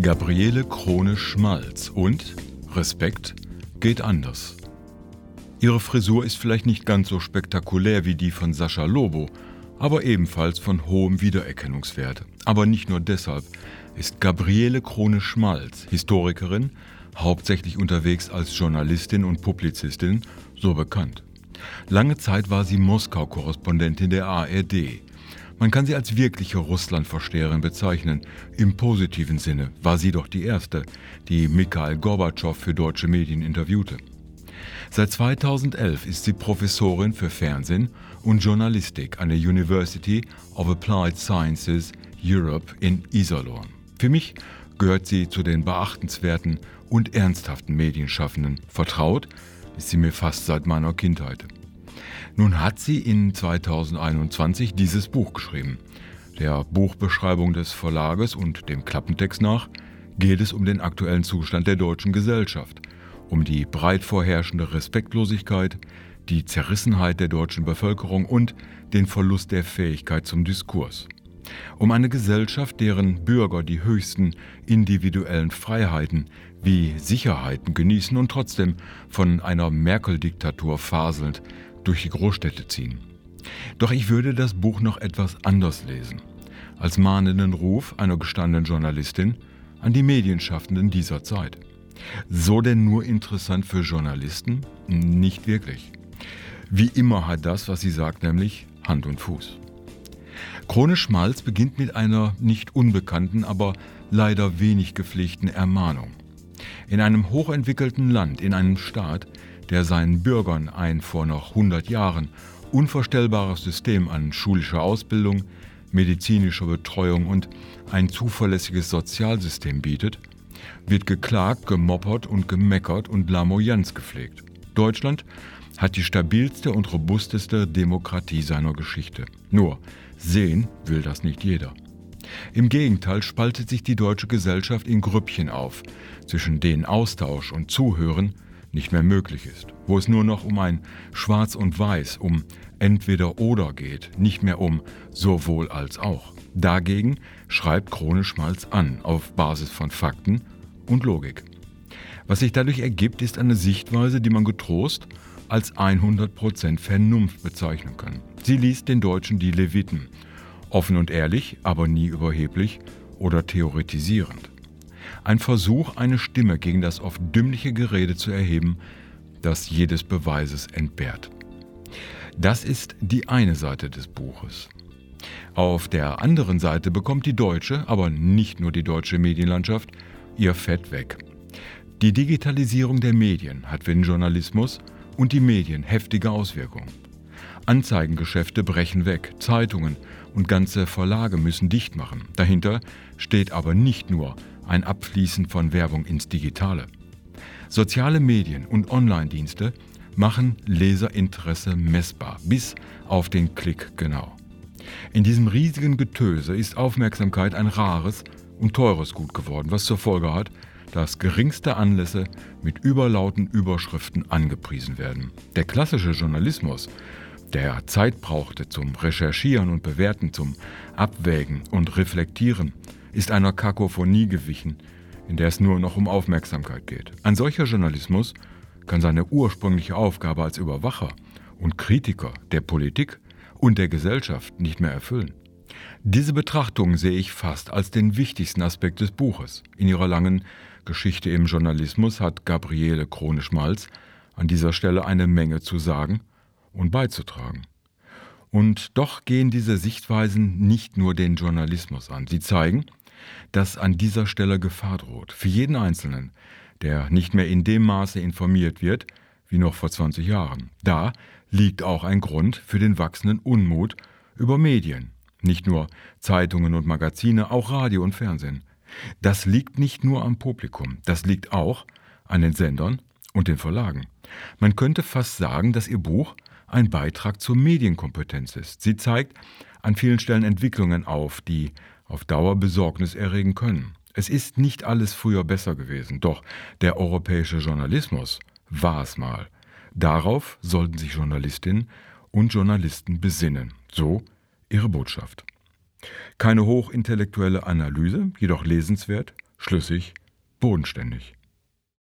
Gabriele Krone-Schmalz und Respekt geht anders. Ihre Frisur ist vielleicht nicht ganz so spektakulär wie die von Sascha Lobo, aber ebenfalls von hohem Wiedererkennungswert. Aber nicht nur deshalb ist Gabriele Krone-Schmalz, Historikerin, hauptsächlich unterwegs als Journalistin und Publizistin, so bekannt. Lange Zeit war sie Moskau-Korrespondentin der ARD. Man kann sie als wirkliche Russlandversteherin bezeichnen. Im positiven Sinne war sie doch die erste, die Mikhail Gorbatschow für deutsche Medien interviewte. Seit 2011 ist sie Professorin für Fernsehen und Journalistik an der University of Applied Sciences Europe in Iserlohn. Für mich gehört sie zu den beachtenswerten und ernsthaften Medienschaffenden. Vertraut ist sie mir fast seit meiner Kindheit. Nun hat sie in 2021 dieses Buch geschrieben. Der Buchbeschreibung des Verlages und dem Klappentext nach geht es um den aktuellen Zustand der deutschen Gesellschaft, um die breit vorherrschende Respektlosigkeit, die Zerrissenheit der deutschen Bevölkerung und den Verlust der Fähigkeit zum Diskurs. Um eine Gesellschaft, deren Bürger die höchsten individuellen Freiheiten wie Sicherheiten genießen und trotzdem von einer Merkel-Diktatur faselnd durch die Großstädte ziehen. Doch ich würde das Buch noch etwas anders lesen. Als mahnenden Ruf einer gestandenen Journalistin an die Medienschaffenden dieser Zeit. So denn nur interessant für Journalisten? Nicht wirklich. Wie immer hat das, was sie sagt, nämlich Hand und Fuß. Krone Schmalz beginnt mit einer nicht unbekannten, aber leider wenig gepflegten Ermahnung. In einem hochentwickelten Land, in einem Staat, der seinen Bürgern ein vor noch 100 Jahren unvorstellbares System an schulischer Ausbildung, medizinischer Betreuung und ein zuverlässiges Sozialsystem bietet, wird geklagt, gemoppert und gemeckert und Lamoyanz gepflegt. Deutschland hat die stabilste und robusteste Demokratie seiner Geschichte. Nur sehen will das nicht jeder. Im Gegenteil spaltet sich die deutsche Gesellschaft in Grüppchen auf, zwischen denen Austausch und Zuhören nicht mehr möglich ist, wo es nur noch um ein Schwarz und Weiß, um entweder oder geht, nicht mehr um sowohl als auch. Dagegen schreibt Krone Schmalz an, auf Basis von Fakten und Logik. Was sich dadurch ergibt, ist eine Sichtweise, die man getrost als 100% Vernunft bezeichnen kann. Sie liest den Deutschen die Leviten, offen und ehrlich, aber nie überheblich oder theoretisierend. Ein Versuch, eine Stimme gegen das oft dümmliche Gerede zu erheben, das jedes Beweises entbehrt. Das ist die eine Seite des Buches. Auf der anderen Seite bekommt die deutsche, aber nicht nur die deutsche Medienlandschaft ihr Fett weg. Die Digitalisierung der Medien hat für den Journalismus und die Medien heftige Auswirkungen. Anzeigengeschäfte brechen weg, Zeitungen und ganze Verlage müssen dicht machen. Dahinter steht aber nicht nur ein Abfließen von Werbung ins Digitale. Soziale Medien und Online-Dienste machen Leserinteresse messbar, bis auf den Klick genau. In diesem riesigen Getöse ist Aufmerksamkeit ein rares und teures Gut geworden, was zur Folge hat, dass geringste Anlässe mit überlauten Überschriften angepriesen werden. Der klassische Journalismus, der Zeit brauchte zum Recherchieren und Bewerten, zum Abwägen und Reflektieren, ist einer Kakophonie gewichen, in der es nur noch um Aufmerksamkeit geht. Ein solcher Journalismus kann seine ursprüngliche Aufgabe als Überwacher und Kritiker der Politik und der Gesellschaft nicht mehr erfüllen. Diese Betrachtung sehe ich fast als den wichtigsten Aspekt des Buches. In ihrer langen Geschichte im Journalismus hat Gabriele Krone-Schmalz an dieser Stelle eine Menge zu sagen und beizutragen. Und doch gehen diese Sichtweisen nicht nur den Journalismus an. Sie zeigen, dass an dieser Stelle Gefahr droht. Für jeden Einzelnen, der nicht mehr in dem Maße informiert wird wie noch vor 20 Jahren. Da liegt auch ein Grund für den wachsenden Unmut über Medien. Nicht nur Zeitungen und Magazine, auch Radio und Fernsehen. Das liegt nicht nur am Publikum, das liegt auch an den Sendern und den Verlagen. Man könnte fast sagen, dass Ihr Buch ein Beitrag zur Medienkompetenz ist. Sie zeigt an vielen Stellen Entwicklungen auf, die auf Dauer Besorgnis erregen können. Es ist nicht alles früher besser gewesen, doch der europäische Journalismus war es mal. Darauf sollten sich Journalistinnen und Journalisten besinnen. So ihre Botschaft. Keine hochintellektuelle Analyse, jedoch lesenswert, Schlüssig, bodenständig.